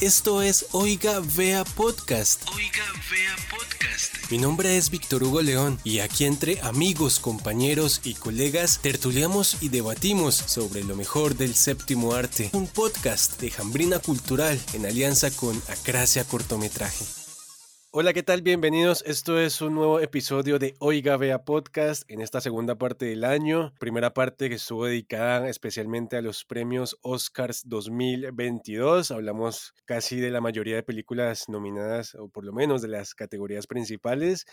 Esto es Oiga Vea Podcast. Oiga Vea Podcast. Mi nombre es Víctor Hugo León y aquí entre amigos, compañeros y colegas tertuliamos y debatimos sobre lo mejor del séptimo arte. Un podcast de Jambrina Cultural en alianza con Acracia Cortometraje. Hola, ¿qué tal? Bienvenidos. Esto es un nuevo episodio de Oiga Vea Podcast en esta segunda parte del año. Primera parte que estuvo dedicada especialmente a los premios Oscars 2022. Hablamos casi de la mayoría de películas nominadas, o por lo menos de las categorías principales.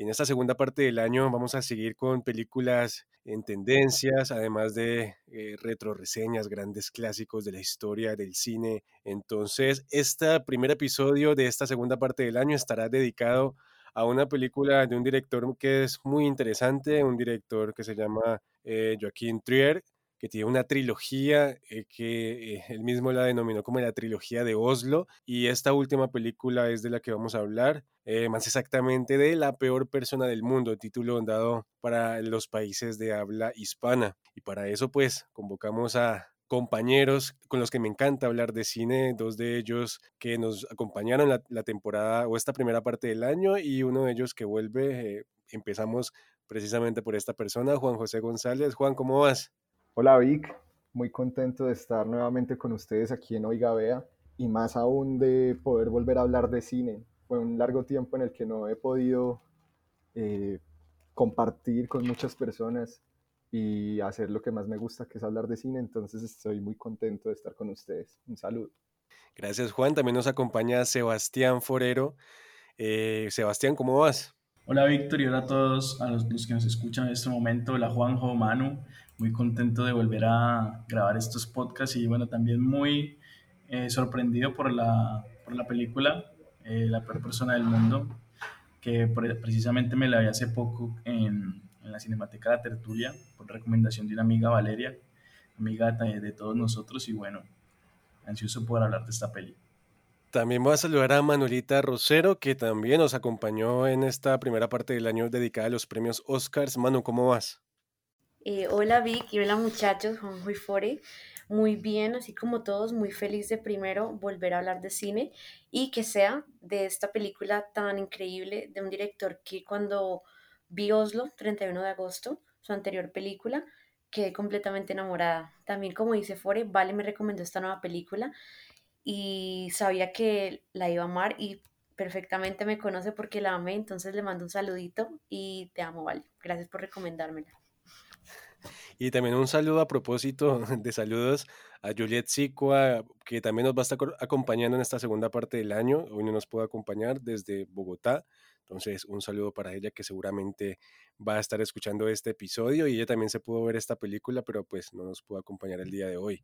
Y en esta segunda parte del año vamos a seguir con películas en tendencias, además de eh, retro reseñas, grandes clásicos de la historia del cine. Entonces, este primer episodio de esta segunda parte del año estará dedicado a una película de un director que es muy interesante, un director que se llama eh, Joaquín Trier, que tiene una trilogía eh, que eh, él mismo la denominó como la trilogía de Oslo. Y esta última película es de la que vamos a hablar, eh, más exactamente de La peor persona del mundo, título dado para los países de habla hispana. Y para eso pues convocamos a compañeros con los que me encanta hablar de cine, dos de ellos que nos acompañaron la, la temporada o esta primera parte del año y uno de ellos que vuelve. empezamos precisamente por esta persona, Juan José González. Juan, ¿cómo vas? Hola Vic, muy contento de estar nuevamente con ustedes aquí en Oiga Vea y más aún de poder volver a hablar de cine. Fue un largo tiempo en el que no he podido eh, compartir con muchas personas y hacer lo que más me gusta, que es hablar de cine, entonces estoy muy contento de estar con ustedes. Un saludo. Gracias Juan, también nos acompaña Sebastián Forero. Eh, Sebastián, ¿cómo vas? Hola Víctor y hola a todos a los, los, que nos escuchan en este momento. Hola Juanjo, Manu, muy contento de volver a grabar estos podcasts y bueno, también muy eh, sorprendido por la, por la película eh, La peor persona del mundo, que precisamente me la vi hace poco en, en, la Cinemateca La Tertulia, por recomendación de una amiga Valeria, amiga de, de todos nosotros y bueno, ansioso por hablar de esta peli. También voy a saludar a Manuelita Rosero, que también nos acompañó en esta primera parte del año dedicada a los premios Oscars. Manu, ¿cómo vas? Eh, hola Vic y hola muchachos, Juan y Fore. Muy bien, así como todos, muy feliz de primero volver a hablar de cine y que sea de esta película tan increíble de un director que cuando vi Oslo, 31 de agosto, su anterior película, quedé completamente enamorada. También como dice Fore, Vale me recomendó esta nueva película y sabía que la iba a amar y perfectamente me conoce porque la amé, entonces le mando un saludito y te amo, Vale. Gracias por recomendármela. Y también un saludo a propósito de saludos a Juliet Sicua, que también nos va a estar acompañando en esta segunda parte del año. Hoy no nos puede acompañar desde Bogotá. Entonces, un saludo para ella que seguramente va a estar escuchando este episodio y ella también se pudo ver esta película, pero pues no nos pudo acompañar el día de hoy.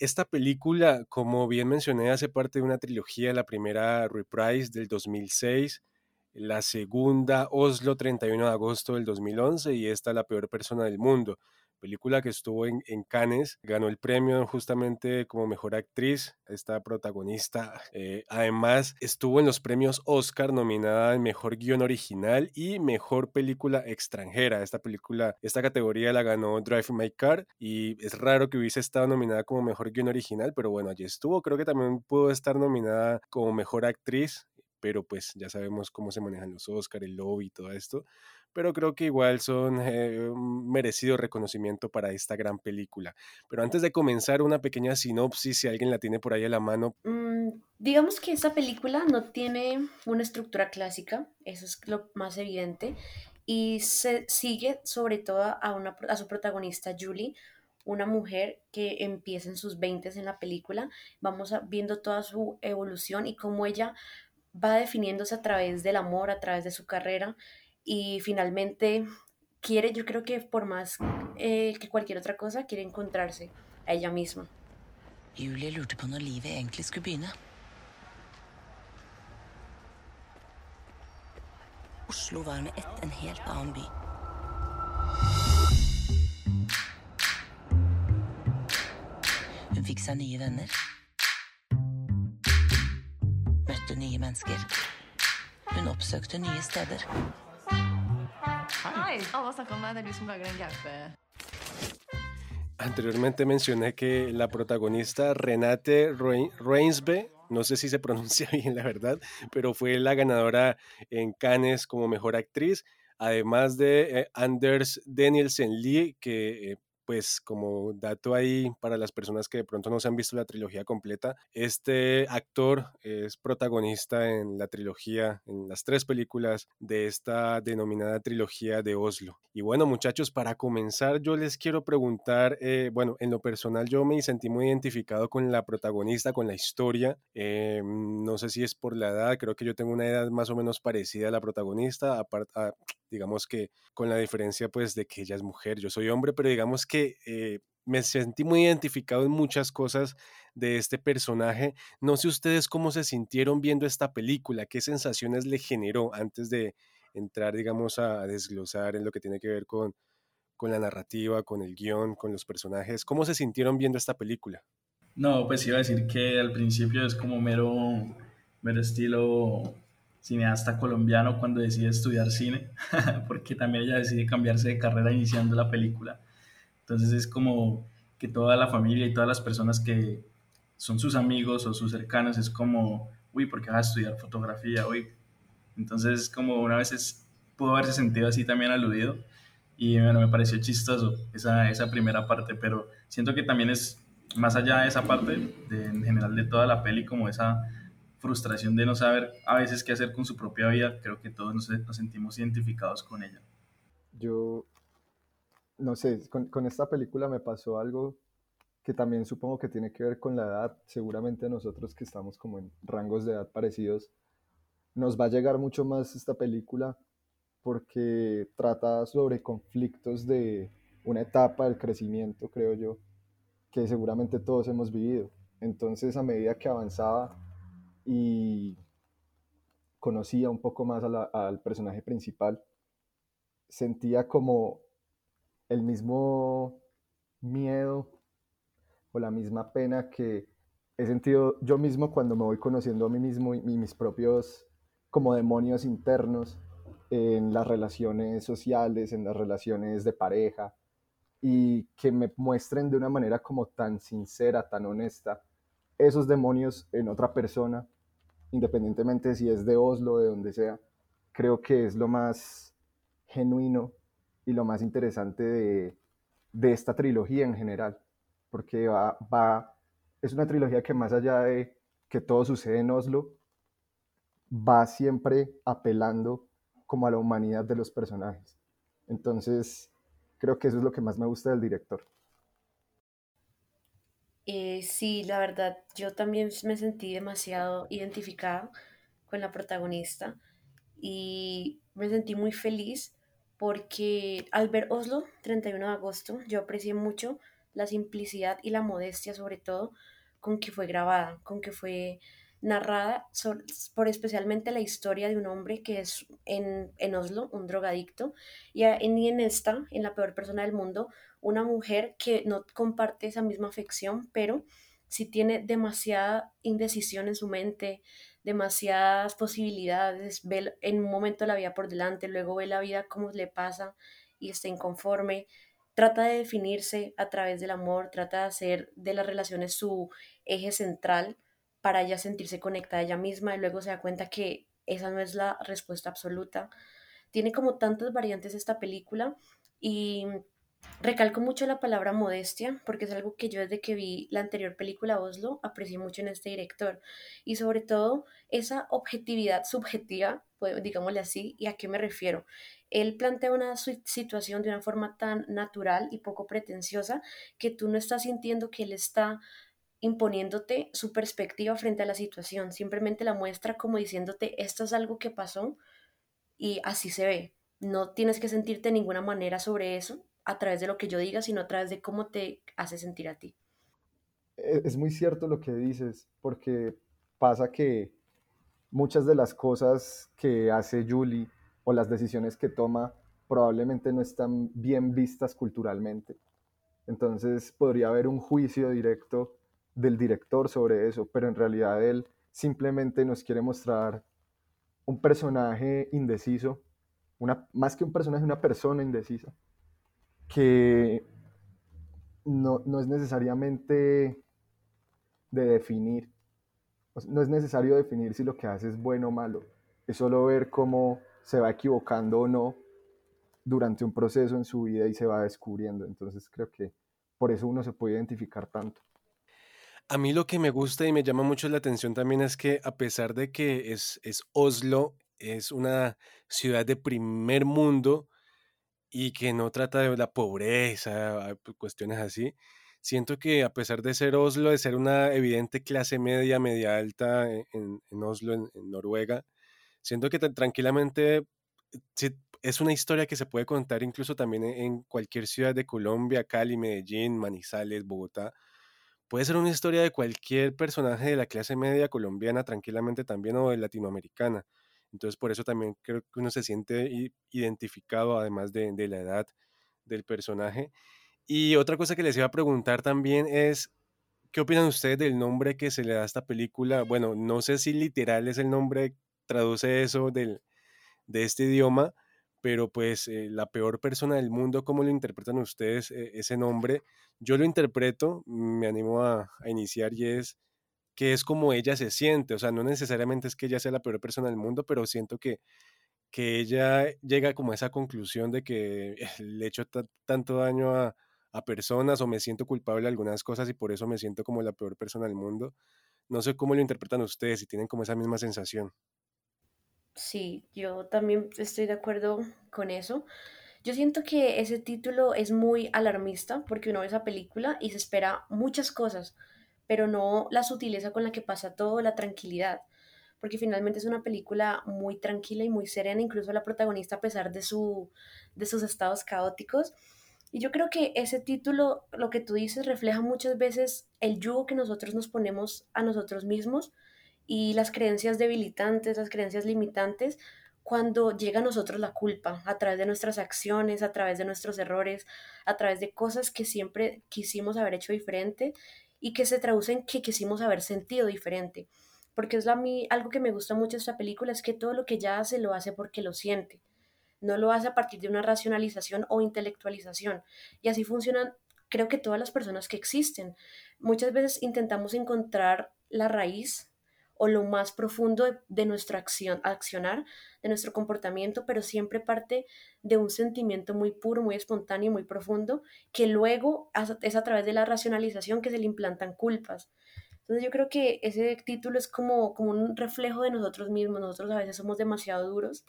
Esta película, como bien mencioné, hace parte de una trilogía, la primera Reprise del 2006, la segunda Oslo 31 de agosto del 2011 y esta La peor persona del mundo película que estuvo en, en, Cannes, ganó el premio justamente como mejor actriz, esta protagonista. Eh, además, estuvo en los premios Oscar nominada en mejor guion original y mejor película extranjera. Esta película, esta categoría la ganó Drive My Car y es raro que hubiese estado nominada como mejor guion original, pero bueno, allí estuvo. Creo que también pudo estar nominada como mejor actriz pero pues ya sabemos cómo se manejan los Oscar, el lobby y todo esto. pero creo que igual son eh, un merecido reconocimiento para esta gran película. Pero antes de comenzar, una pequeña sinopsis, si alguien la tiene por ahí a la mano. Mm, digamos que esta película no tiene una estructura clásica, eso es lo más evidente, y se sigue sobre todo a, una, a su protagonista Julie, una mujer que empieza en sus 20 en la película. Vamos viendo toda su evolución y cómo ella va definiéndose a través del amor, a través de su carrera y finalmente quiere, yo creo que por más eh, que cualquier otra cosa, quiere encontrarse a ella misma. Julie lurte på når livet egentlig skulle begynne. Oslo var med ett en helt annen by. Hun fikk seg nye venner. Møtte nye mennesker. Hun oppsøkte nye steder. Hei! Alle har snakka om deg. Det er du som lager den gaupe... Anteriormente mencioné que la protagonista Renate Reinsbe, no sé si se pronuncia bien la verdad, pero fue la ganadora en Cannes como mejor actriz, además de eh, Anders Danielsen Lee, que eh, pues como dato ahí para las personas que de pronto no se han visto la trilogía completa, este actor es protagonista en la trilogía, en las tres películas de esta denominada trilogía de Oslo. Y bueno muchachos, para comenzar yo les quiero preguntar, eh, bueno, en lo personal yo me sentí muy identificado con la protagonista, con la historia, eh, no sé si es por la edad, creo que yo tengo una edad más o menos parecida a la protagonista, aparte, digamos que con la diferencia pues de que ella es mujer, yo soy hombre, pero digamos que eh, me sentí muy identificado en muchas cosas de este personaje. No sé ustedes cómo se sintieron viendo esta película, qué sensaciones le generó antes de entrar, digamos, a desglosar en lo que tiene que ver con, con la narrativa, con el guion, con los personajes. ¿Cómo se sintieron viendo esta película? No, pues iba a decir que al principio es como mero, mero estilo cineasta colombiano cuando decide estudiar cine, porque también ella decide cambiarse de carrera iniciando la película. Entonces es como que toda la familia y todas las personas que son sus amigos o sus cercanos es como, uy, ¿por qué vas a estudiar fotografía? Uy. Entonces como una vez pudo haberse sentido así también aludido y bueno, me pareció chistoso esa, esa primera parte, pero siento que también es más allá de esa parte, de, en general de toda la peli, como esa frustración de no saber a veces qué hacer con su propia vida, creo que todos nos, sentimos identificados con ella. Yo, no sé, con, con, esta película me pasó algo que también supongo que tiene que ver con la edad. Seguramente nosotros que estamos como en rangos de edad parecidos, nos va a llegar mucho más esta película porque trata sobre conflictos de una etapa del crecimiento, creo yo, que seguramente todos hemos vivido. Entonces, a medida que avanzaba, y conocía un poco más al personaje principal, sentía como el mismo miedo o la misma pena que he sentido yo mismo cuando me voy conociendo a mí mismo y mis propios como demonios internos en las relaciones sociales, en las relaciones de pareja, y que me muestren de una manera como tan sincera, tan honesta, esos demonios en otra persona independientemente si es de Oslo de donde sea, creo que es lo más genuino y lo más interesante de, de esta trilogía en general, porque va, va, es una trilogía que más allá de que todo sucede en Oslo, va siempre apelando como a la humanidad de los personajes. Entonces, creo que eso es lo que más me gusta del director. Eh, sí, la verdad, yo también me sentí demasiado identificada con la protagonista y me sentí muy feliz porque al ver Oslo, 31 de agosto, yo aprecié mucho la simplicidad y la modestia sobre todo con que fue grabada, con que fue narrada por especialmente la historia de un hombre que es en, en Oslo, un drogadicto, y en, en esta, en la peor persona del mundo, una mujer que no comparte esa misma afección, pero sí tiene demasiada indecisión en su mente, demasiadas posibilidades, ve en un momento la vida por delante, luego ve la vida como le pasa y está inconforme, trata de definirse a través del amor, trata de hacer de las relaciones su eje central para ella sentirse conectada a ella misma y luego se da cuenta que esa no es la respuesta absoluta. tiene como tantas variantes esta película y recalco mucho la palabra modestia porque es algo que yo desde que vi la anterior película Oslo aprecié mucho en este director y sobre todo esa objetividad subjetiva, pues, digámosle así, ¿y a qué me refiero? Él plantea una situación de una forma tan natural y poco pretenciosa que tú no estás sintiendo que él está imponiéndote su perspectiva frente a la situación, simplemente la muestra como diciéndote esto es algo que pasó y así se ve. No tienes que sentirte de ninguna manera sobre eso a través de lo que yo diga, sino a través de cómo te hace sentir a ti. E-, es muy cierto lo que dices, porque pasa que muchas de las cosas que hace Julie o las decisiones que toma probablemente no están bien vistas culturalmente. Entonces podría haber un juicio directo del director sobre eso, pero en realidad él simplemente nos quiere mostrar un personaje indeciso, una, más que un personaje, una persona indecisa, que no, no es necesariamente de definir, no es necesario definir si lo que hace es bueno o malo, es solo ver cómo se va equivocando o no durante un proceso en su vida y se va descubriendo. Entonces creo que por eso uno se puede identificar tanto. A mí lo que me gusta y me llama mucho la atención también es que a pesar de que es, es Oslo, es una ciudad de primer mundo y que no trata de la pobreza, cuestiones así, siento que a pesar de ser Oslo, de ser una evidente clase media, media alta e, en, Oslo, en, Noruega, siento que tranquilamente es una historia que se puede contar incluso también en cualquier ciudad de Colombia, Cali, Medellín, Manizales, Bogotá puede ser una historia de cualquier personaje de la clase media colombiana tranquilamente también o de latinoamericana. Entonces por eso también creo que uno se siente identificado además de, la edad del personaje. Y otra cosa que les iba a preguntar también es, ¿qué opinan ustedes del nombre que se le da a esta película? Bueno, no sé si literal es el nombre, traduce eso del, de este idioma, pero pues eh, la peor persona del mundo, ¿cómo lo interpretan ustedes eh, ese nombre? Yo lo interpreto, me animo a, iniciar y es que es como ella se siente, o sea, no necesariamente es que ella sea la peor persona del mundo, pero siento que, que ella llega como a esa conclusión de que le he hecho tanto daño a, a personas o me siento culpable de algunas cosas y por eso me siento como la peor persona del mundo. No sé cómo lo interpretan ustedes, si tienen como esa misma sensación. Sí, yo también estoy de acuerdo con eso. Yo siento que ese título es muy alarmista porque uno ve esa película y se espera muchas cosas, pero no la sutileza con la que pasa todo, la tranquilidad, porque finalmente es una película muy tranquila y muy serena, incluso la protagonista a pesar de, su, de sus estados caóticos. Y yo creo que ese título, lo que tú dices, refleja muchas veces el yugo que nosotros nos ponemos a nosotros mismos y las creencias debilitantes, las creencias limitantes, cuando llega a nosotros la culpa, a través de nuestras acciones, a través de nuestros errores, a través de cosas que siempre quisimos haber hecho diferente y que se traducen que quisimos haber sentido diferente. Porque es la, mí, algo que me gusta mucho de esta película, es que todo lo que ella hace lo hace porque lo siente. No lo hace a partir de una racionalización o intelectualización. Y así funcionan, creo que todas las personas que existen. Muchas veces intentamos encontrar la raíz o lo más profundo de, nuestra acción, accionar, de nuestro comportamiento, pero siempre parte de un sentimiento muy puro, muy espontáneo, muy profundo, que luego es a través de la racionalización que se le implantan culpas. Entonces yo creo que ese título es como, como un reflejo de nosotros mismos. Nosotros a veces somos demasiado duros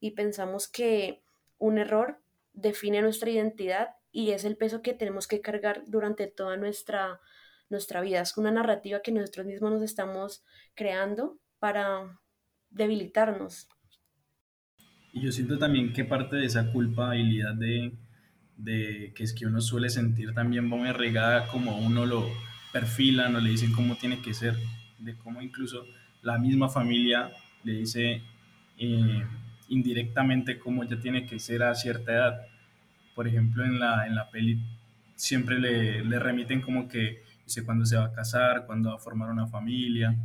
y pensamos que un error define nuestra identidad y es el peso que tenemos que cargar durante toda nuestra nuestra vida. Es una narrativa que nosotros mismos nos estamos creando para debilitarnos. Y yo siento también que parte de esa culpabilidad de, de que es que uno suele sentir también muy regada como uno lo perfilan o le dicen cómo tiene que ser, de cómo incluso la misma familia le dice eh, indirectamente cómo ya tiene que ser a cierta edad. Por ejemplo, en la, en la peli siempre le, le remiten como que sé cuándo se va a casar, cuándo va a formar una familia.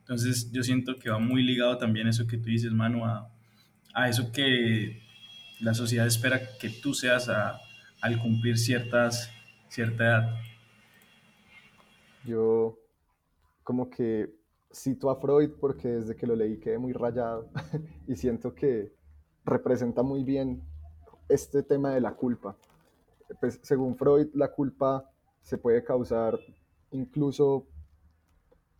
Entonces yo siento que va muy ligado también eso que tú dices, Manu, a, a eso que la sociedad espera que tú seas al cumplir ciertas, cierta edad. Yo como que cito a Freud porque desde que lo leí quedé muy rayado y siento que representa muy bien este tema de la culpa. Pues, según Freud, la culpa se puede causar incluso,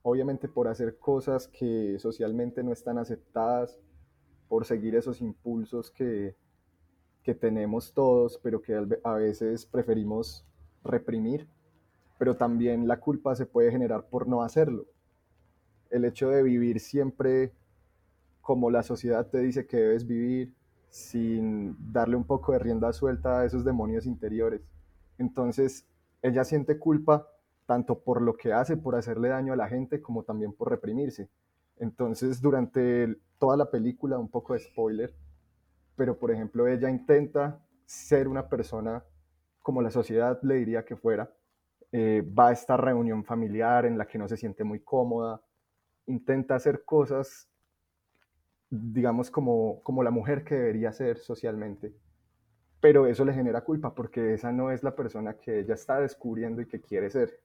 obviamente, por hacer cosas que socialmente no están aceptadas, por seguir esos impulsos que, que tenemos todos, pero que a veces preferimos reprimir. Pero también la culpa se puede generar por no hacerlo. El hecho de vivir siempre como la sociedad te dice que debes vivir, sin darle un poco de rienda suelta a esos demonios interiores. Entonces, ella siente culpa tanto por lo que hace, por hacerle daño a la gente, como también por reprimirse. Entonces, durante toda la película, un poco de spoiler, pero por ejemplo, ella intenta ser una persona como la sociedad le diría que fuera. Eh, va a esta reunión familiar en la que no se siente muy cómoda, intenta hacer cosas digamos, como, como la mujer que debería ser socialmente. Pero eso le genera culpa porque esa no es la persona que ella está descubriendo y que quiere ser.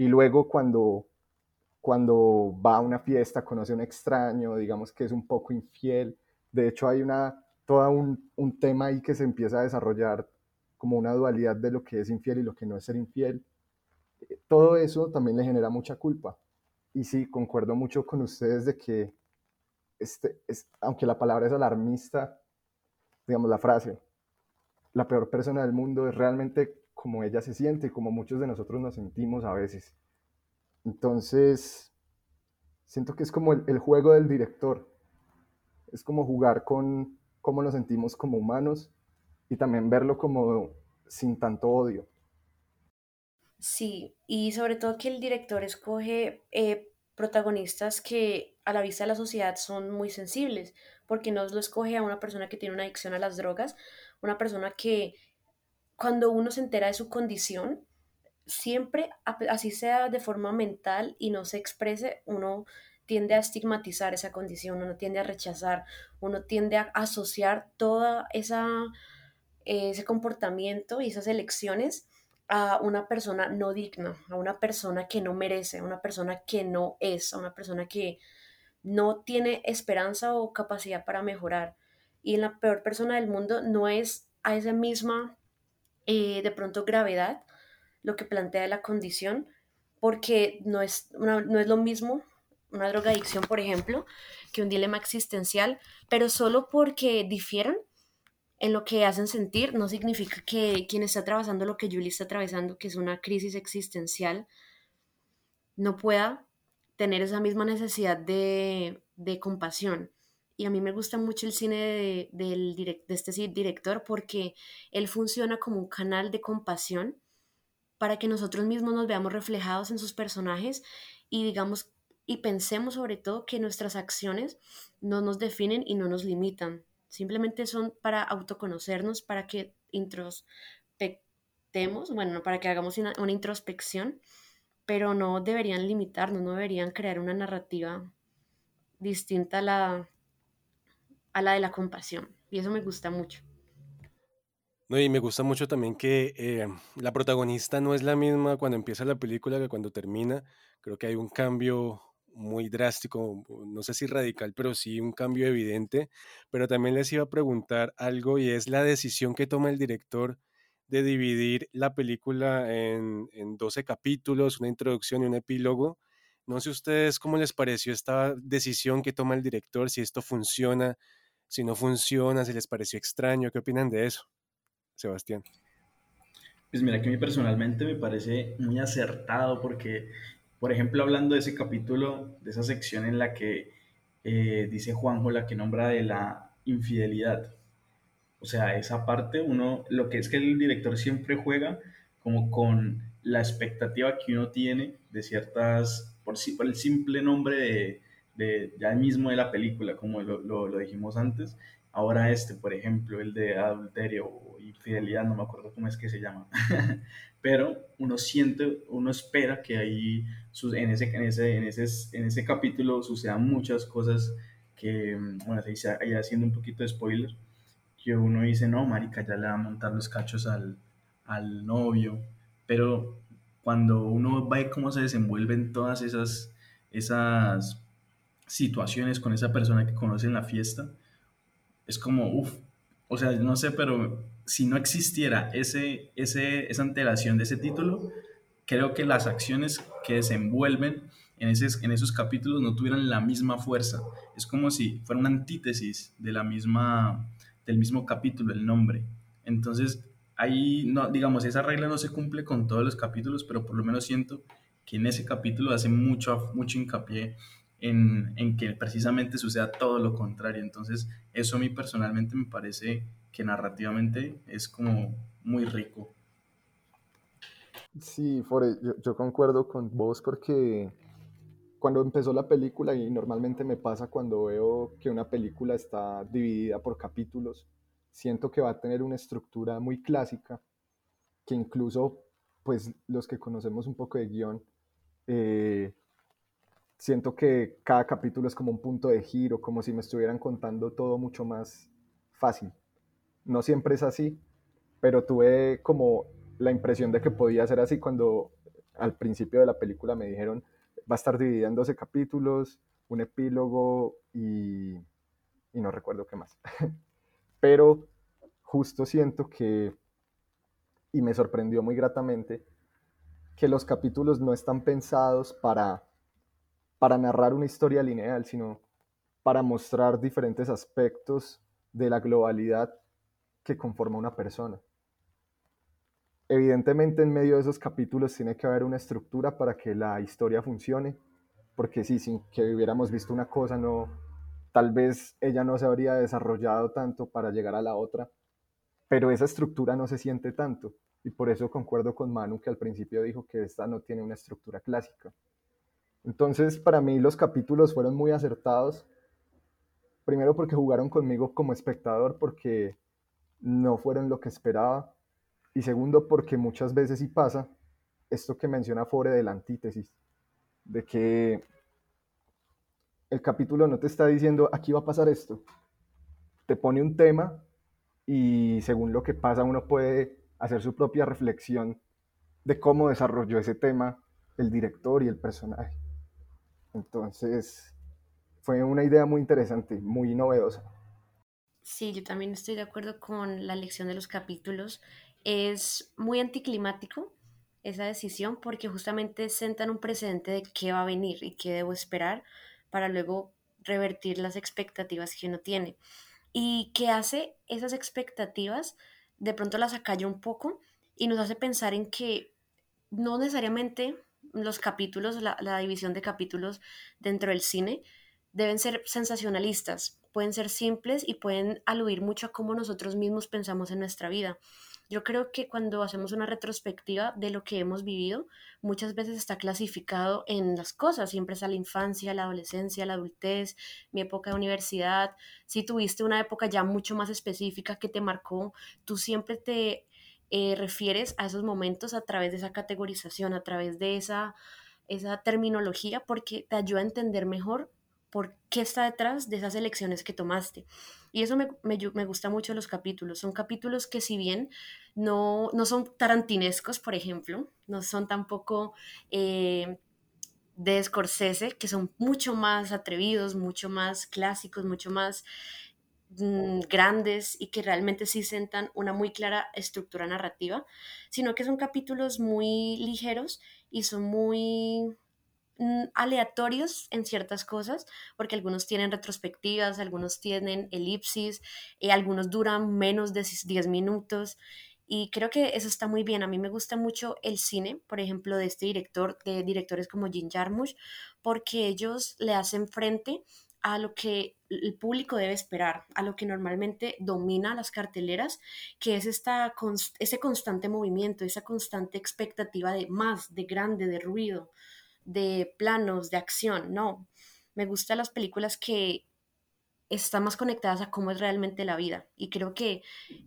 Y luego cuando, cuando va a una fiesta, conoce a un extraño, digamos que es un poco infiel. De hecho, hay una, todo un, un tema ahí que se empieza a desarrollar como una dualidad de lo que es infiel y lo que no es ser infiel. Todo eso también le genera mucha culpa. Y sí, concuerdo mucho con ustedes de que este, es, aunque la palabra es alarmista, digamos la frase, la peor persona del mundo es realmente como ella se siente como muchos de nosotros nos sentimos a veces. Entonces, siento que es como el, el juego del director, es como jugar con cómo nos sentimos como humanos y también verlo como sin tanto odio. Sí, y sobre todo que el director escoge eh, protagonistas que a la vista de la sociedad son muy sensibles, porque no lo escoge a una persona que tiene una adicción a las drogas, una persona que cuando uno se entera de su condición, siempre, así sea de forma mental y no se exprese, uno tiende a estigmatizar esa condición, uno tiende a rechazar, uno tiende a asociar esa ese comportamiento y esas elecciones a una persona no digna, a una persona que no merece, a una persona que no es, a una persona que no tiene esperanza o capacidad para mejorar. Y la peor persona del mundo no es a esa misma, eh, de pronto, gravedad lo que plantea la condición, porque no es, no es lo mismo una drogadicción, por ejemplo, que un dilema existencial, pero solo porque difieran en lo que hacen sentir, no significa que quien está atravesando lo que Julie está atravesando, que es una crisis existencial, no pueda tener esa misma necesidad de, compasión. Y a mí me gusta mucho el cine de, del de este director porque él funciona como un canal de compasión para que nosotros mismos nos veamos reflejados en sus personajes y digamos y pensemos sobre todo que nuestras acciones no nos definen y no nos limitan, Simplemente son para autoconocernos, para que introspectemos, bueno, para que hagamos una, introspección, pero no deberían limitarnos, no deberían crear una narrativa distinta a la, a la de la compasión. Y eso me gusta mucho. No, y me gusta mucho también que eh, la protagonista no es la misma cuando empieza la película que cuando termina. Creo que hay un cambio muy drástico, no sé si radical, pero sí un cambio evidente. Pero también les iba a preguntar algo y es la decisión que toma el director de dividir la película en, en 12 capítulos, una introducción y un epílogo. No sé ustedes cómo les pareció esta decisión que toma el director, si esto funciona, si no funciona, si les pareció extraño, ¿qué opinan de eso? Sebastián. Pues mira que a mí personalmente me parece muy acertado porque por ejemplo, hablando de ese capítulo, de esa sección en la que eh, dice Juanjo la que nombra de la infidelidad. O sea, esa parte, uno, lo que es que el director siempre juega como con la expectativa que uno tiene de ciertas, por, por el simple nombre de, de, ya mismo de la película, como lo, lo, lo dijimos antes, ahora este, por ejemplo, el de adulterio o infidelidad, no me acuerdo cómo es que se llama, pero uno siente, uno espera que ahí en ese, en ese, en ese, en ese capítulo sucedan muchas cosas que, mm, bueno, ahí haciendo un poquito de spoiler, que uno dice, no, marica, ya le va a montar los cachos al, al novio, pero cuando uno ve cómo se desenvuelven todas esas, esas situaciones con esa persona que conoce en la fiesta, es como, uff, o sea, no sé, pero si no existiera ese, ese, esa antelación de ese título, creo que las acciones que desenvuelven en, ese, en esos capítulos no tuvieran la misma fuerza. Es como si fuera una antítesis de la misma, del mismo capítulo, el nombre. Entonces, ahí, no, digamos, esa regla no se cumple con todos los capítulos, pero por lo menos siento que en ese capítulo hace mucho, mucho hincapié en, en, que precisamente suceda todo lo contrario. Entonces, eso a mí personalmente me parece que narrativamente es como muy rico. Sí, Fore, yo, yo concuerdo con vos porque cuando empezó la película, y normalmente me pasa cuando veo que una película está dividida por capítulos, siento que va a tener una estructura muy clásica, que incluso pues los que conocemos un poco de guion, eh, siento que cada capítulo es como un punto de giro, como si me estuvieran contando todo mucho más fácil. No siempre es así, pero tuve como la impresión de que podía ser así cuando al principio de la película me dijeron va a estar dividida en 12 capítulos, un epílogo y, y no recuerdo qué más. pero justo siento que, y me sorprendió muy gratamente, que los capítulos no están pensados para para narrar una historia lineal, sino para mostrar diferentes aspectos de la globalidad que conforma una persona. Evidentemente en medio de esos capítulos tiene que haber una estructura para que la historia funcione, porque si sin que hubiéramos visto una cosa, no, tal vez ella no se habría desarrollado tanto para llegar a la otra, pero esa estructura no se siente tanto, y por eso concuerdo con Manu que al principio dijo que esta no tiene una estructura clásica. Entonces, para mí los capítulos fueron muy acertados. Primero porque jugaron conmigo como espectador, porque no fueron lo que esperaba. Y segundo porque muchas veces sí pasa esto que menciona Fore de la antítesis, de que el capítulo no te está diciendo aquí va a pasar esto. Te pone un tema y según lo que pasa uno puede hacer su propia reflexión de cómo desarrolló ese tema el director y el personaje. Entonces, fue una idea muy interesante, muy novedosa. Sí, yo también estoy de acuerdo con la elección de los capítulos. Es muy anticlimático esa decisión porque justamente sentan un precedente de qué va a venir y qué debo esperar para luego revertir las expectativas que uno tiene. Y que hace esas expectativas, de pronto las acalla un poco y nos hace pensar en que no necesariamente los capítulos, la, división de capítulos dentro del cine, deben ser sensacionalistas, pueden ser simples y pueden aludir mucho a cómo nosotros mismos pensamos en nuestra vida. Yo creo que cuando hacemos una retrospectiva de lo que hemos vivido, muchas veces está clasificado en las cosas, siempre está la infancia, la adolescencia, la adultez, mi época de universidad. Si tuviste una época ya mucho más específica que te marcó, tú siempre te eh, refieres a esos momentos a través de esa categorización, a través de esa, esa terminología, porque te ayuda a entender mejor por qué está detrás de esas elecciones que tomaste. Y eso me, me, me, gusta mucho los capítulos. Son capítulos que si bien no, no son tarantinescos, por ejemplo, no son tampoco eh, de Scorsese, que son mucho más atrevidos, mucho más clásicos, mucho más grandes y que realmente sí sentan una muy clara estructura narrativa, sino que son capítulos muy ligeros y son muy mm, aleatorios en ciertas cosas, porque algunos tienen retrospectivas, algunos tienen elipsis, y eh, algunos duran menos de 10 minutos. Y creo que eso está muy bien. A mí me gusta mucho el cine, por ejemplo, de este director, de directores como Jim Jarmusch, porque ellos le hacen frente a lo que el público debe esperar, a lo que normalmente domina las carteleras, que es esta, ese constante movimiento, esa constante expectativa de más, de grande, de ruido, de planos, de acción. No, me gustan las películas que están más conectadas a cómo es realmente la vida y creo que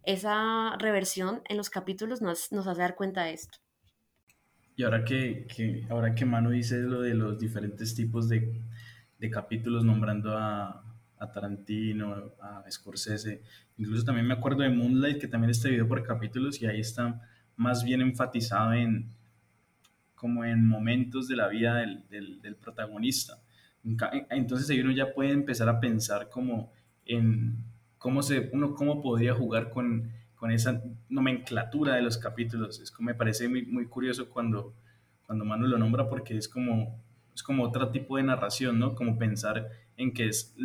esa reversión en los capítulos nos, nos hace dar cuenta de esto. Y ahora que, que, ahora que Manu dice lo de los diferentes tipos de, de capítulos nombrando a, a, Tarantino, a Scorsese. Incluso también me acuerdo de Moonlight, que también está dividido por capítulos y ahí está más bien enfatizado en como en momentos de la vida del, del, protagonista. Entonces ahí uno ya puede empezar a pensar como en cómo, se, uno cómo podría jugar con, con esa nomenclatura de los capítulos. Es como me parece muy, muy curioso cuando, cuando Manu lo nombra porque es como, es como otro tipo de narración, ¿no? Como pensar en que es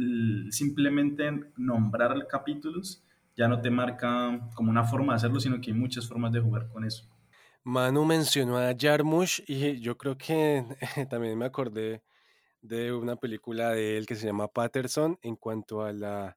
simplemente nombrar capítulos ya no te marca como una forma de hacerlo, sino que hay muchas formas de jugar con eso. Manu mencionó a Jarmusch y yo creo que también me acordé de una película de él que se llama Patterson en cuanto a la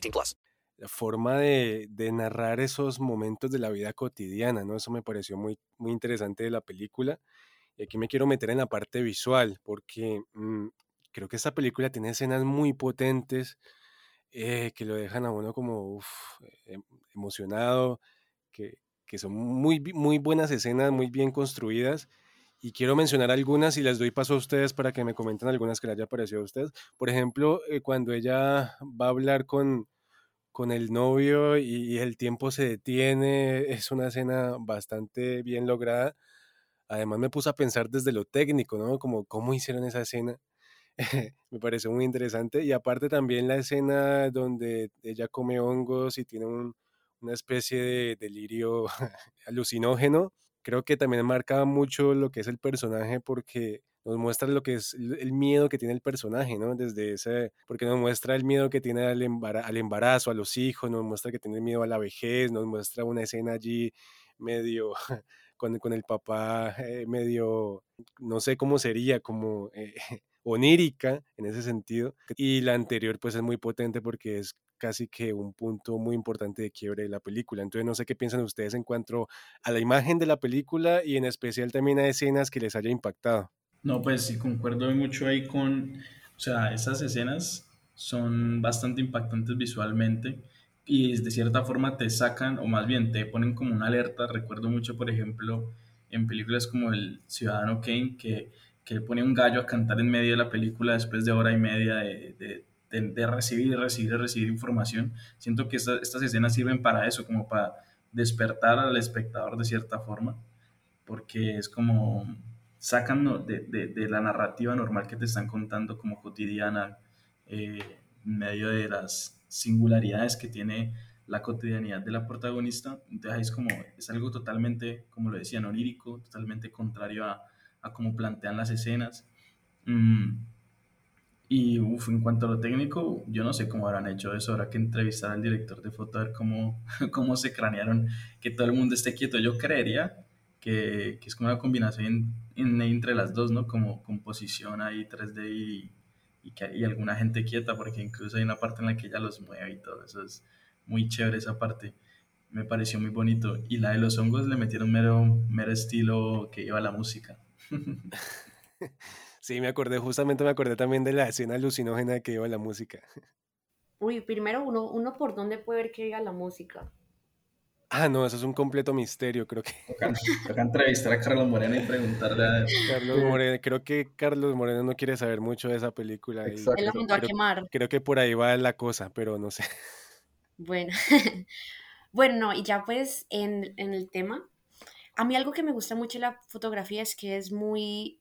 18 plus. La forma de, de, narrar esos momentos de la vida cotidiana, ¿no? Eso me pareció muy, muy interesante de la película. Y aquí me quiero meter en la parte visual, porque mmm, creo que esta película tiene escenas muy potentes eh, que lo dejan a uno como uf, em, emocionado, que, que son muy, muy buenas escenas, muy bien construidas. Y quiero mencionar algunas y les doy paso a ustedes para que me comenten algunas que les haya parecido a ustedes. Por ejemplo, eh, cuando ella va a hablar con, con el novio y, y, el tiempo se detiene, es una escena bastante bien lograda. Además me puse a pensar desde lo técnico, ¿no? Como cómo hicieron esa escena. me pareció muy interesante. Y aparte también la escena donde ella come hongos y tiene un, una especie de delirio alucinógeno. Creo que también marca mucho lo que es el personaje porque nos muestra lo que es el miedo que tiene el personaje, ¿no? Desde ese, porque nos muestra el miedo que tiene al, embarazo, al embarazo, a los hijos, nos muestra que tiene miedo a la vejez, nos muestra una escena allí medio con, con el papá, eh, medio, no sé cómo sería, como eh, onírica en ese sentido. Y la anterior pues es muy potente porque es casi que un punto muy importante de quiebre de la película. Entonces no sé qué piensan ustedes en cuanto a la imagen de la película y en especial también a escenas que les haya impactado. No, pues sí, concuerdo mucho ahí con, o sea, esas escenas son bastante impactantes visualmente y de cierta forma te sacan, o más bien te ponen como una alerta. Recuerdo mucho, por ejemplo, en películas como El Ciudadano Kane, que, que pone un gallo a cantar en medio de la película después de hora y media de, de de, de recibir, recibir, recibir información. Siento que esta, estas escenas sirven para eso, como para despertar al espectador de cierta forma, porque es como sacan de, de, de la narrativa normal que te están contando como cotidiana, eh, en medio de las singularidades que tiene la cotidianidad de la protagonista. Entonces es como, es algo totalmente, como lo decían, onírico, totalmente contrario a, a cómo plantean las escenas. Mm, y uf, en cuanto a lo técnico, yo no sé cómo habrán hecho eso. Habrá que entrevistar al director de foto a ver cómo, cómo se cranearon que todo el mundo esté quieto. Yo creería que, que es como una combinación en, entre las dos, ¿no? Como composición ahí 3D y, y, que, y alguna gente quieta, porque incluso hay una parte en la que ella los mueve y todo. Eso es muy chévere esa parte. Me pareció muy bonito. Y la de los hongos le metieron mero, mero estilo que lleva la música. Sí, me acordé, justamente me acordé también de la escena alucinógena que iba la música. Uy, primero uno, uno por dónde puede ver que iba la música. Ah, no, eso es un completo misterio, creo que. Toca, toca entrevistar a Carlos Moreno y preguntarle a Carlos Moreno, creo que Carlos Moreno no quiere saber mucho de esa película. Exacto. Él lo mandó a quemar. Creo que por ahí va la cosa, pero no sé. Bueno, bueno, no, y ya pues en, en el tema, a mí algo que me gusta mucho de la fotografía es que es muy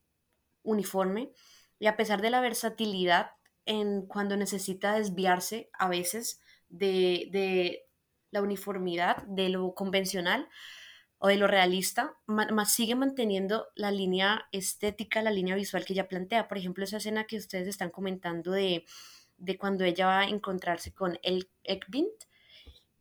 uniforme y a pesar de la versatilidad en cuando necesita desviarse a veces de, de la uniformidad, de lo convencional o de lo realista, más sigue manteniendo la línea estética, la línea visual que ella plantea. Por ejemplo, esa escena que ustedes están comentando de, de cuando ella va a encontrarse con el Ekbind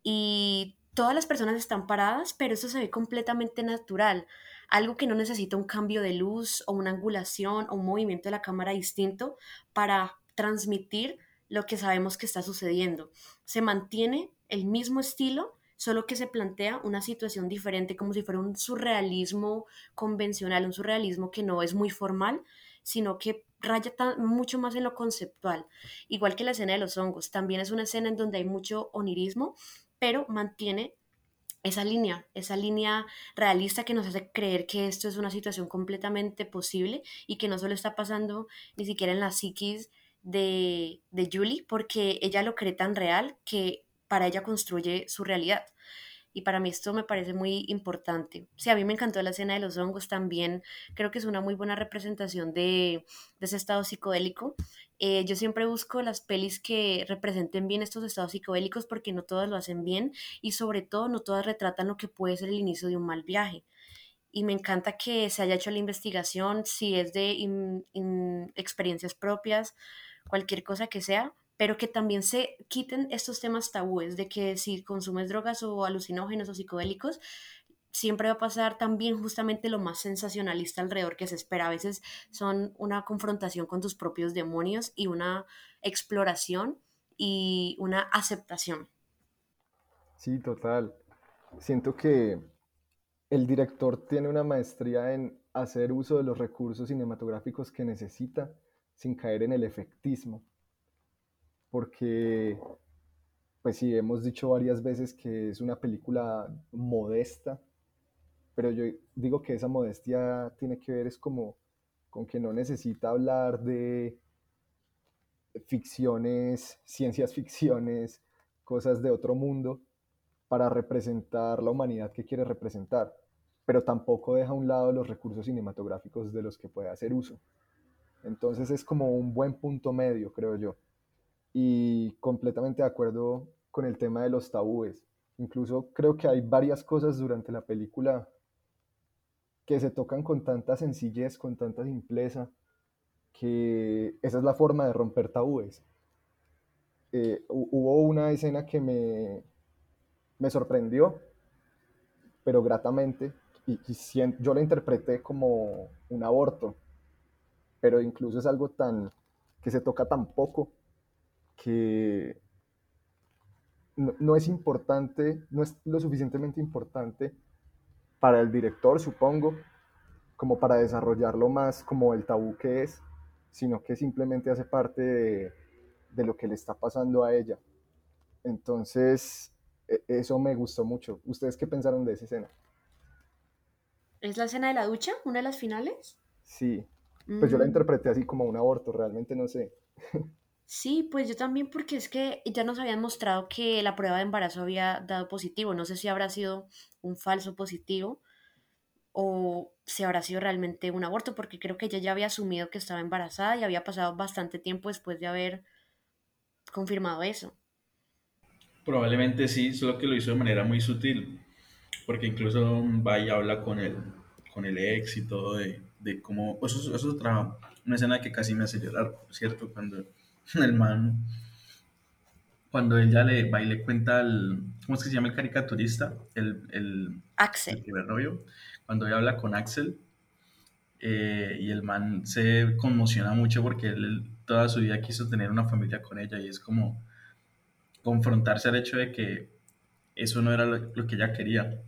y todas las personas están paradas, pero eso se ve completamente natural algo que no necesita un cambio de luz o una angulación o un movimiento de la cámara distinto para transmitir lo que sabemos que está sucediendo. Se mantiene el mismo estilo, solo que se plantea una situación diferente, como si fuera un surrealismo convencional, un surrealismo que no es muy formal, sino que raya mucho más en lo conceptual, igual que la escena de los hongos. También es una escena en donde hay mucho onirismo, pero mantiene esa línea, esa línea realista que nos hace creer que esto es una situación completamente posible y que no solo está pasando ni siquiera en la psiquis de, de Julie, porque ella lo cree tan real que para ella construye su realidad. Y para mí esto me parece muy importante. Sí, a mí me encantó la escena de los hongos también. Creo que es una muy buena representación de, ese estado psicodélico. Eh, yo siempre busco las pelis que representen bien estos estados psicodélicos porque no todas lo hacen bien y sobre todo no todas retratan lo que puede ser el inicio de un mal viaje. Y me encanta que se haya hecho la investigación, si es de experiencias propias, cualquier cosa que sea, pero que también se quiten estos temas tabúes de que si consumes drogas o alucinógenos o psicodélicos, siempre va a pasar también justamente lo más sensacionalista alrededor que se espera. A veces son una confrontación con tus propios demonios y una exploración y una aceptación. Sí, total. Siento que el director tiene una maestría en hacer uso de los recursos cinematográficos que necesita sin caer en el efectismo porque, pues sí, hemos dicho varias veces que es una película modesta, pero yo digo que esa modestia tiene que ver es como con que no necesita hablar de ficciones, ciencias ficciones, cosas de otro mundo para representar la humanidad que quiere representar, pero tampoco deja a un lado los recursos cinematográficos de los que puede hacer uso. Entonces es como un buen punto medio, creo yo y completamente de acuerdo con el tema de los tabúes. Incluso creo que hay varias cosas durante la película que se tocan con tanta sencillez, con tanta simpleza, que esa es la forma de romper tabúes. Eh, hubo una escena que me, me sorprendió, pero gratamente, y, yo la interpreté como un aborto, pero incluso es algo tan que se toca tan poco que no, es importante, no es lo suficientemente importante para el director, supongo, como para desarrollarlo más como el tabú que es, sino que simplemente hace parte de, de lo que le está pasando a ella. Entonces, e, eso me gustó mucho. ¿Ustedes qué pensaron de esa escena? ¿Es la escena de la ducha? ¿Una de las finales? Sí. Pues yo la Mm. interpreté así como un aborto, realmente no sé. Sí, pues yo también porque es que ya nos habían mostrado que la prueba de embarazo había dado positivo. No sé si habrá sido un falso positivo o si habrá sido realmente un aborto, porque creo que ella ya había asumido que estaba embarazada y había pasado bastante tiempo después de haber confirmado eso. Probablemente sí, solo que lo hizo de manera muy sutil, porque incluso va y habla con el, con el ex y todo de, de cómo... Eso, es- eso es otra, una escena que casi me hace llorar, cierto, cuando el man, cuando ella le va y le cuenta al... ¿Cómo es que se llama el caricaturista? El, el, Axel. el primer novio, cuando ella habla con Axel eh, y el man se conmociona mucho porque él toda su vida quiso tener una familia con ella y es como confrontarse al hecho de que eso no era lo, lo que ella quería.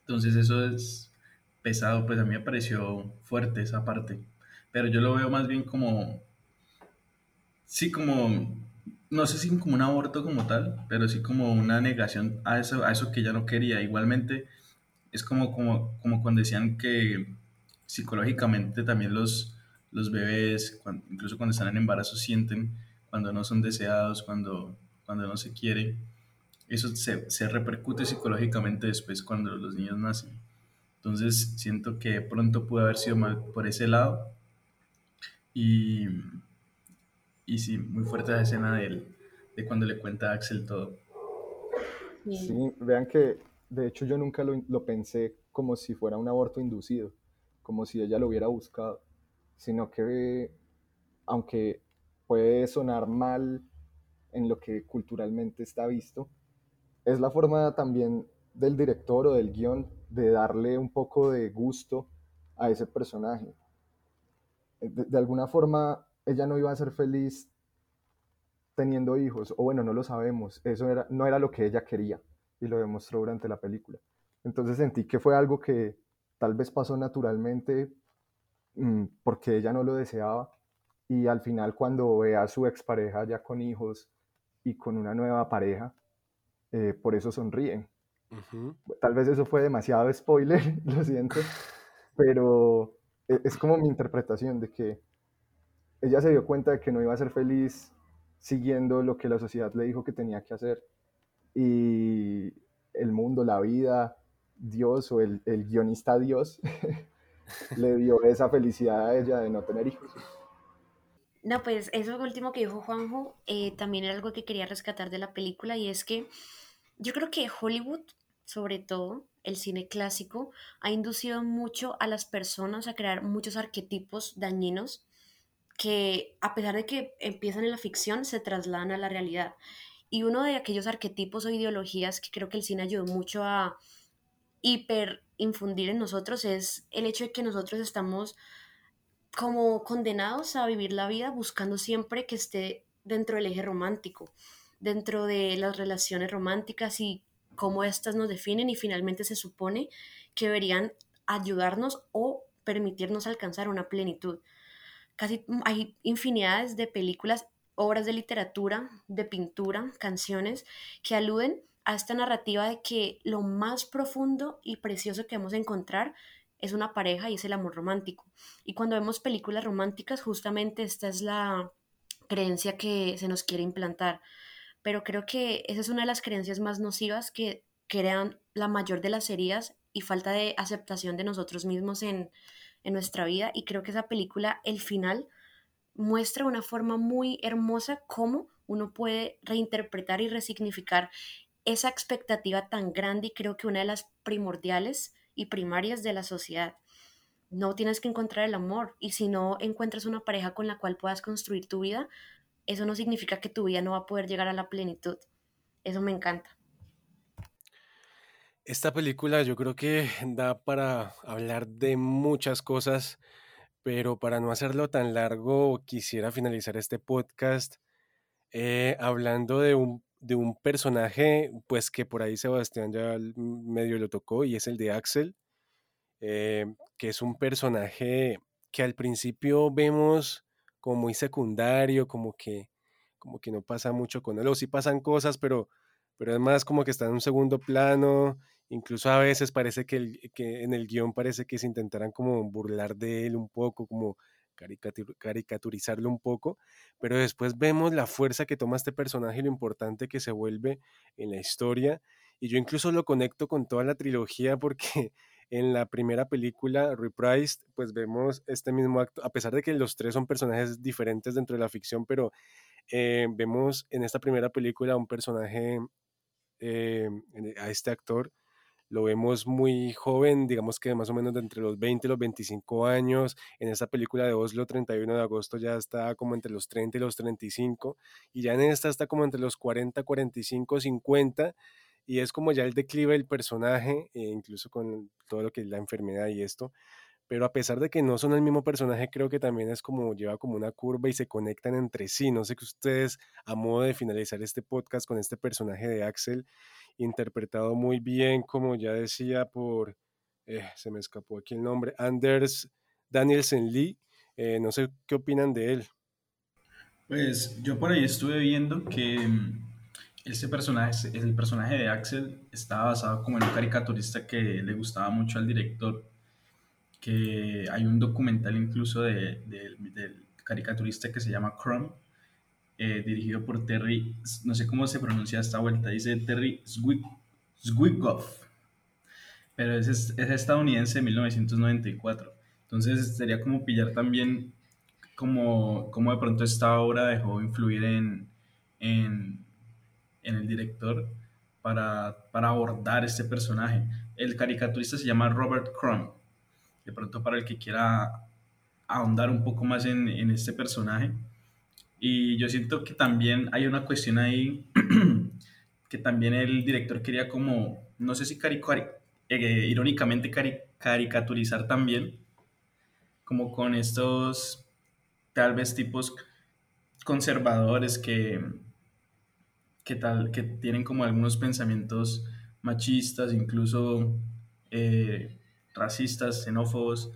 Entonces eso es pesado, pues a mí me pareció fuerte esa parte, pero yo lo veo más bien como, sí, como, no sé si como un aborto como tal, pero sí como una negación a eso, a eso que ella no quería. Igualmente es como, como, como cuando decían que psicológicamente también los, los bebés, incluso cuando están en embarazo, sienten cuando no son deseados, cuando, cuando no se quiere. Eso se, se repercute psicológicamente después cuando los niños nacen. Entonces siento que pronto pudo haber sido mal por ese lado. Y, y sí, muy fuerte la escena de, él, de cuando le cuenta a Axel todo. Sí, vean que de hecho yo nunca lo, lo pensé como si fuera un aborto inducido, como si ella lo hubiera buscado, sino que aunque puede sonar mal en lo que culturalmente está visto, es la forma también del director o del guion de darle un poco de gusto a ese personaje. De, de alguna forma, ella no iba a ser feliz teniendo hijos, o bueno, no lo sabemos, eso era, no era lo que ella quería y lo demostró durante la película. Entonces sentí que fue algo que tal vez pasó naturalmente mm, porque ella no lo deseaba, y al final cuando ve a su expareja ya con hijos y con una nueva pareja, eh, por eso sonríe. Tal vez eso fue demasiado spoiler, lo siento, pero e, es como mi interpretación de que ella se dio cuenta de que no iba a ser feliz siguiendo lo que la sociedad le dijo que tenía que hacer y el mundo, la vida, Dios o el, el guionista Dios le dio esa felicidad a ella de no tener hijos. No, pues eso último que dijo Juanjo eh, también era algo que quería rescatar de la película y es que yo creo que Hollywood, sobre todo el cine clásico, ha inducido mucho a las personas a crear muchos arquetipos dañinos que a pesar de que empiezan en la ficción, se trasladan a la realidad. Y uno de aquellos arquetipos o ideologías que creo que el cine ayudó mucho a hiper infundir en nosotros es el hecho de que nosotros estamos como condenados a vivir la vida buscando siempre que esté dentro del eje romántico, dentro de las relaciones románticas y cómo éstas nos definen y finalmente se supone que deberían ayudarnos o permitirnos alcanzar una plenitud. Casi hay infinidades de películas, obras de literatura, de pintura, canciones que aluden a esta narrativa de que lo más profundo y precioso que vamos a encontrar es una pareja y es el amor romántico. Y cuando vemos películas románticas, justamente esta es la creencia que se nos quiere implantar. Pero creo que esa es una de las creencias más nocivas que crean la mayor de las heridas y falta de aceptación de nosotros mismos en, en nuestra vida. Y creo que esa película, el final, muestra una forma muy hermosa cómo uno puede reinterpretar y resignificar esa expectativa tan grande y creo que una de las primordiales y primarias de la sociedad. No tienes que encontrar el amor y si no encuentras una pareja con la cual puedas construir tu vida, eso no significa que tu vida no va a poder llegar a la plenitud. Eso me encanta. Esta película yo creo que da para hablar de muchas cosas, pero para no hacerlo tan largo, quisiera finalizar este podcast eh, hablando de un de un personaje, pues que por ahí Sebastián ya medio lo tocó, y es el de Axel, eh, que es un personaje que al principio vemos como muy secundario, como que, como que no pasa mucho con él, o sí pasan cosas, pero, pero es más como que está en un segundo plano, incluso a veces parece que, en el guion parece que se intentaran como burlar de él un poco, como caricaturizarlo un poco, pero después vemos la fuerza que toma este personaje y lo importante que se vuelve en la historia. Y yo incluso lo conecto con toda la trilogía porque en la primera película, Reprised, pues vemos este mismo acto, a pesar de que los tres son personajes diferentes dentro de la ficción, pero eh, vemos en esta primera película un personaje, eh, a este actor, lo vemos muy joven, digamos que más o menos de entre los 20 y los 25 años. En esta película de Oslo, 31 de agosto, ya está como entre los 30 y los 35. Y ya en esta está como entre los 40, 45, 50. Y es como ya el declive del personaje, e incluso con todo lo que es la enfermedad y esto. Pero a pesar de que no son el mismo personaje, creo que también es como lleva como una curva y se conectan entre sí. No sé que ustedes, a modo de finalizar este podcast con este personaje de Axel, interpretado muy bien, como ya decía, por, eh, se me escapó aquí el nombre, Anders Danielsen Lee. Eh, no sé qué opinan de él. Pues yo por ahí estuve viendo que mm, este personaje, el personaje de Axel, estaba basado como en un caricaturista que le gustaba mucho al director, que hay un documental incluso de, del caricaturista que se llama Crumb, eh, dirigido por Terry, no sé cómo se pronuncia esta vuelta, dice Terry Zwigoff, pero es, es, estadounidense de 1994. Entonces sería como pillar también como, como de pronto esta obra dejó influir en, en, en el director para, para, abordar este personaje. El caricaturista se llama Robert Crumb. De pronto para el que quiera ahondar un poco más en, en este personaje, y yo siento que también hay una cuestión ahí que también el director quería como, no sé si eh, irónicamente caricaturizar también, como con estos tal vez tipos conservadores que, que, tal, que tienen como algunos pensamientos machistas, incluso eh, racistas, xenófobos,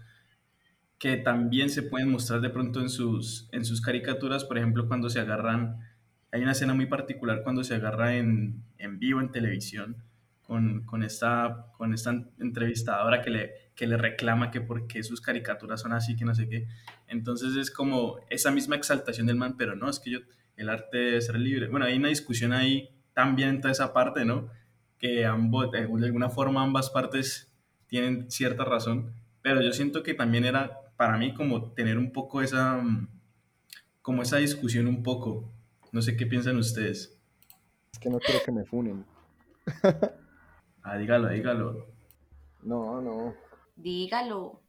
que también se pueden mostrar de pronto en sus, en sus caricaturas, por ejemplo, cuando se agarran, hay una escena muy particular cuando se agarra en, en vivo en televisión con, con, esta, con esta entrevistadora que le, que le reclama que por qué sus caricaturas son así, que no sé qué. Entonces es como esa misma exaltación del man, pero no, es que yo, el arte debe ser libre. Bueno, hay una discusión ahí también en toda esa parte, ¿no? Que ambos, de alguna forma ambas partes tienen cierta razón, pero yo siento que también era para mí como tener un poco esa, como esa discusión un poco. No sé qué piensan ustedes. Es que no quiero que me funen. ah, dígalo, dígalo. No, no. Dígalo.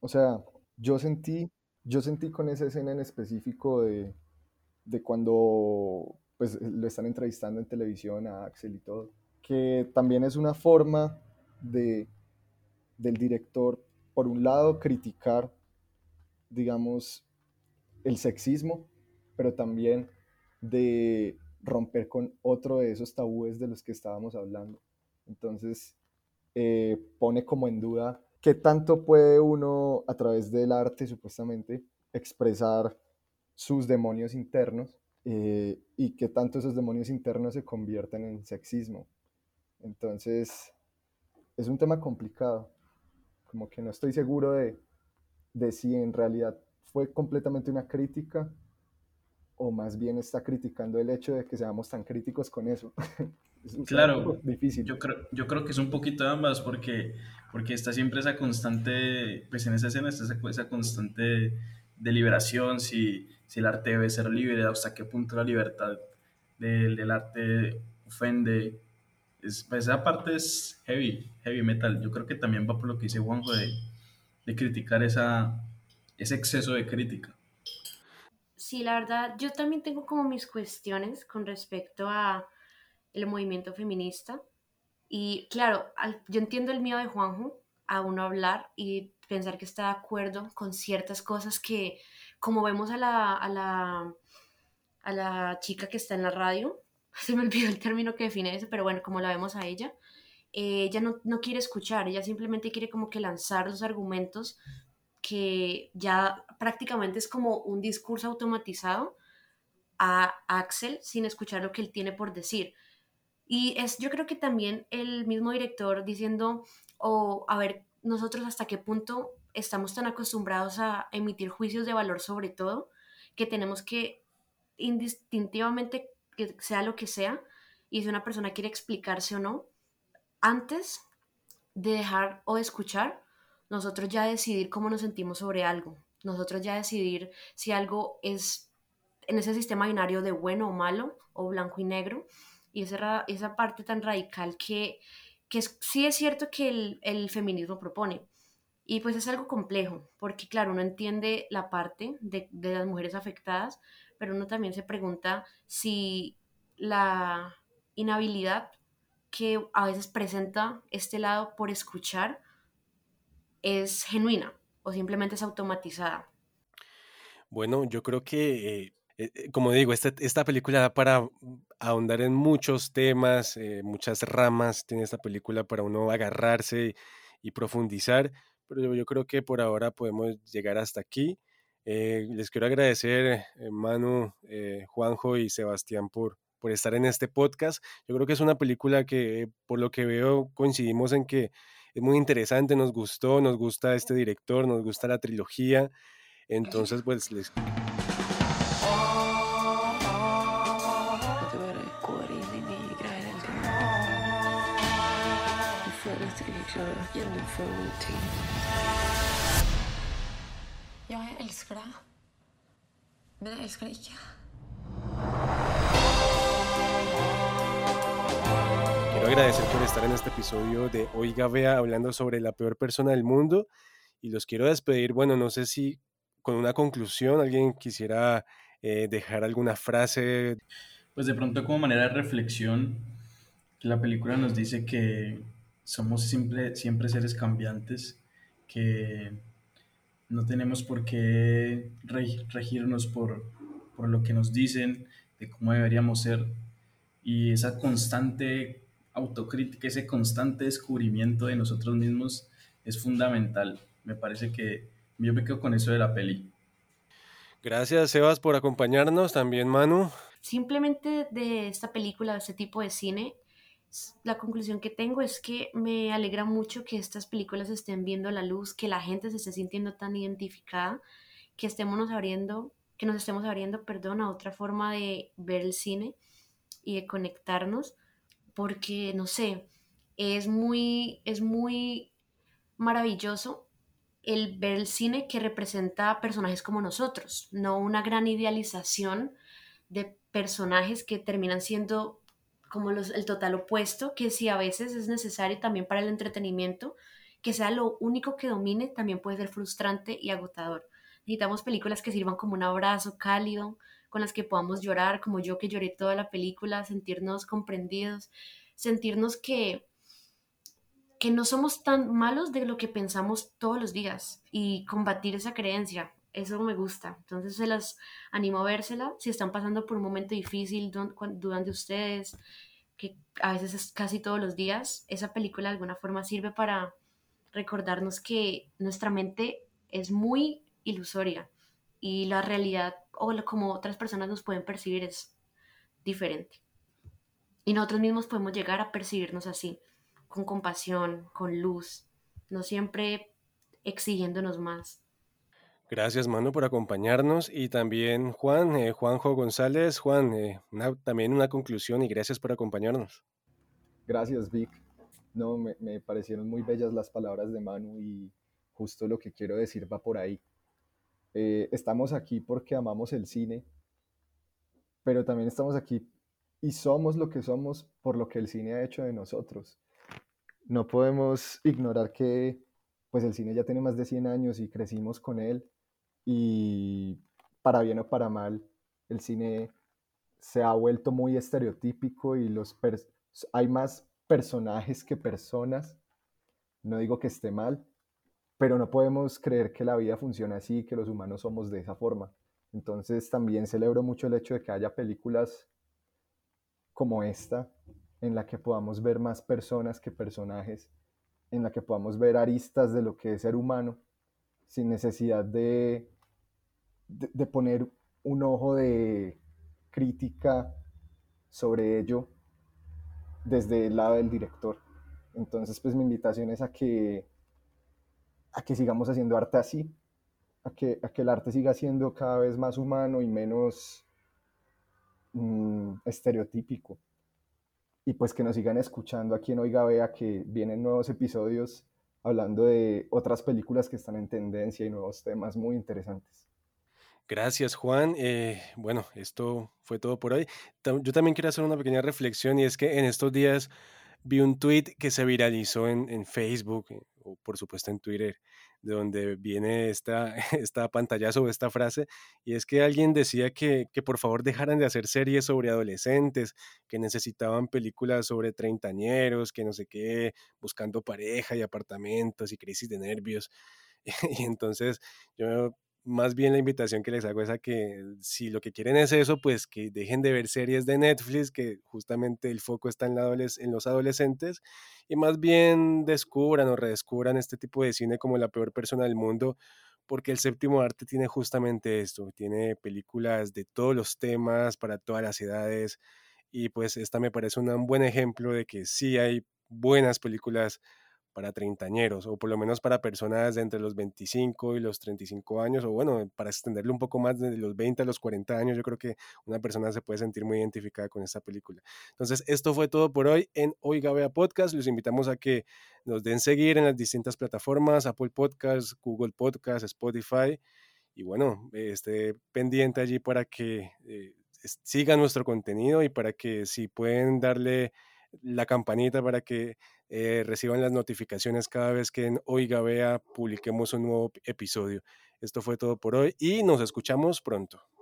O sea, yo sentí, yo sentí con esa escena en específico de, de cuando pues lo están entrevistando en televisión a Axel y todo, que también es una forma de del director, por un lado, criticar, digamos, el sexismo, pero también de romper con otro de esos tabúes de los que estábamos hablando. Entonces, eh, pone como en duda qué tanto puede uno, a través del arte, supuestamente, expresar sus demonios internos eh, y qué tanto esos demonios internos se convierten en sexismo. Entonces, es un tema complicado como que no estoy seguro de, de si en realidad fue completamente una crítica o más bien está criticando el hecho de que seamos tan críticos con eso. claro, difícil. Yo creo, yo creo que es un poquito de ambas porque, porque está siempre esa constante, pues en esa escena está esa, esa constante deliberación, si, si el arte debe ser libre, hasta qué punto la libertad del, del arte ofende, pues, esa parte es heavy, heavy metal. Yo creo que también va por lo que dice Juanjo de, de criticar esa, ese exceso de crítica. Sí, la verdad, yo también tengo como mis cuestiones con respecto a el movimiento feminista. Y claro, yo entiendo el miedo de Juanjo a uno hablar y pensar que está de acuerdo con ciertas cosas que, como vemos a la, a la, a la chica que está en la radio, se me olvidó el término que define eso, pero bueno, como la vemos a ella, eh, ella no, no, quiere escuchar, ella simplemente quiere como que lanzar los argumentos que ya prácticamente es como un discurso automatizado a Axel sin escuchar lo que él tiene por decir. Y es, yo creo que también el mismo director diciendo, o a ver, nosotros hasta qué punto estamos tan acostumbrados a emitir juicios de valor sobre todo, que tenemos que indistintivamente que sea lo que sea, y si una persona quiere explicarse o no, antes de dejar o escuchar, nosotros ya decidir cómo nos sentimos sobre algo, nosotros ya decidir si algo es en ese sistema binario de bueno o malo, o blanco y negro, y esa, esa parte tan radical que, que sí es cierto que el, el feminismo propone, y pues es algo complejo, porque claro, uno entiende la parte de, de, las mujeres afectadas, pero uno también se pregunta si la inhabilidad que a veces presenta este lado por escuchar es genuina o simplemente es automatizada. Bueno, yo creo que, eh, eh, como digo, esta, esta, película da para ahondar en muchos temas, eh, muchas ramas, tiene esta película para uno agarrarse y, profundizar, pero yo, creo que por ahora podemos llegar hasta aquí. Eh, les quiero agradecer, eh, Manu, eh, Juanjo y Sebastián, por, por estar en este podcast. Yo creo que es una película que, por lo que veo, coincidimos en que es muy interesante, nos gustó, nos gusta este director, nos gusta la trilogía. Entonces, pues les... Ja, jeg elsker deg. Men jeg elsker deg ikke. Quiero agradecer por estar en este episodio de Oiga Vea hablando sobre la peor persona del mundo y los quiero despedir. Bueno, no sé si con una conclusión alguien quisiera eh, dejar alguna frase. Pues de pronto como manera de reflexión, la película nos dice que somos siempre, siempre seres cambiantes, que no tenemos por qué regirnos por, por lo que nos dicen de cómo deberíamos ser y esa constante autocrítica, ese constante descubrimiento de nosotros mismos es fundamental. Me parece que Yo me quedo con eso de la peli. Gracias, Sebas, por acompañarnos. También, Manu. Simplemente de esta película, de este tipo de cine, la conclusión que tengo es que me alegra mucho que estas películas estén viendo la luz, que la gente se esté sintiendo tan identificada, que estemos abriendo, que nos estemos abriendo, perdón, a otra forma de ver el cine y de conectarnos, porque no sé, es muy, es muy maravilloso el ver el cine que representa personajes como nosotros, no una gran idealización de personajes que terminan siendo como los, el total opuesto, que si a veces es necesario también para el entretenimiento, que sea lo único que domine, también puede ser frustrante y agotador. Necesitamos películas que sirvan como un abrazo cálido, con las que podamos llorar, como yo que lloré toda la película, sentirnos comprendidos, sentirnos que, que no somos tan malos de lo que pensamos todos los días y combatir esa creencia. Eso me gusta. Entonces se las animo a vérsela. Si están pasando por un momento difícil, dudan de ustedes, que a veces es casi todos los días, esa película de alguna forma sirve para recordarnos que nuestra mente es muy ilusoria y la realidad o como otras personas nos pueden percibir es diferente. Y nosotros mismos podemos llegar a percibirnos así, con compasión, con luz, no siempre exigiéndonos más. Gracias, Manu, por acompañarnos. Y también Juan, eh, Juanjo González. Juan, eh, también una conclusión y gracias por acompañarnos. Gracias, Vic. No, me, parecieron muy bellas las palabras de Manu y justo lo que quiero decir va por ahí. Eh, estamos aquí porque amamos el cine, pero también estamos aquí y somos lo que somos por lo que el cine ha hecho de nosotros. No podemos ignorar que pues el cine ya tiene más de 100 años y crecimos con él y para bien o para mal el cine se ha vuelto muy estereotípico y los hay más personajes que personas. No digo que esté mal, pero no podemos creer que la vida funciona así, que los humanos somos de esa forma. Entonces también celebro mucho el hecho de que haya películas como esta, en la que podamos ver más personas que personajes, en la que podamos ver aristas de lo que es ser humano, sin necesidad de, de, poner un ojo de crítica sobre ello desde el lado del director. Entonces, pues mi invitación es a que a que sigamos haciendo arte así, a que, a que el arte siga siendo cada vez más humano y menos mm, estereotípico. Y pues que nos sigan escuchando aquí en Oiga Vea que vienen nuevos episodios hablando de otras películas que están en tendencia y nuevos temas muy interesantes. Gracias, Juan. Eh, bueno, esto fue todo por hoy. Yo también quiero hacer una pequeña reflexión y es que en estos días vi un tweet que se viralizó en, en Facebook eh, o por supuesto en Twitter, de donde viene esta, esta pantallazo o esta frase, y es que alguien decía que, que por favor dejaran de hacer series sobre adolescentes, que necesitaban películas sobre treintañeros, que no sé qué, buscando pareja y apartamentos y crisis de nervios. Y entonces yo más bien la invitación que les hago es a que si lo que quieren es eso, pues que dejen de ver series de Netflix, que justamente el foco está en, en los adolescentes, y más bien descubran o redescubran este tipo de cine como la peor persona del mundo, porque el séptimo arte tiene justamente esto, tiene películas de todos los temas, para todas las edades, y pues esta me parece un buen ejemplo de que sí hay buenas películas para treintañeros, o por lo menos para personas de entre los 25 y los 35 años, o bueno, para extenderlo un poco más de los 20 a los 40 años, yo creo que una persona se puede sentir muy identificada con esta película. Entonces, esto fue todo por hoy en Oiga Vea Podcast. Los invitamos a que nos den seguir en las distintas plataformas, Apple Podcasts, Google Podcasts, Spotify, y bueno, esté pendiente allí para que eh, sigan nuestro contenido y para que si pueden darle la campanita para que eh, reciban las notificaciones cada vez que en Oiga Vea publiquemos un nuevo episodio. Esto fue todo por hoy y nos escuchamos pronto.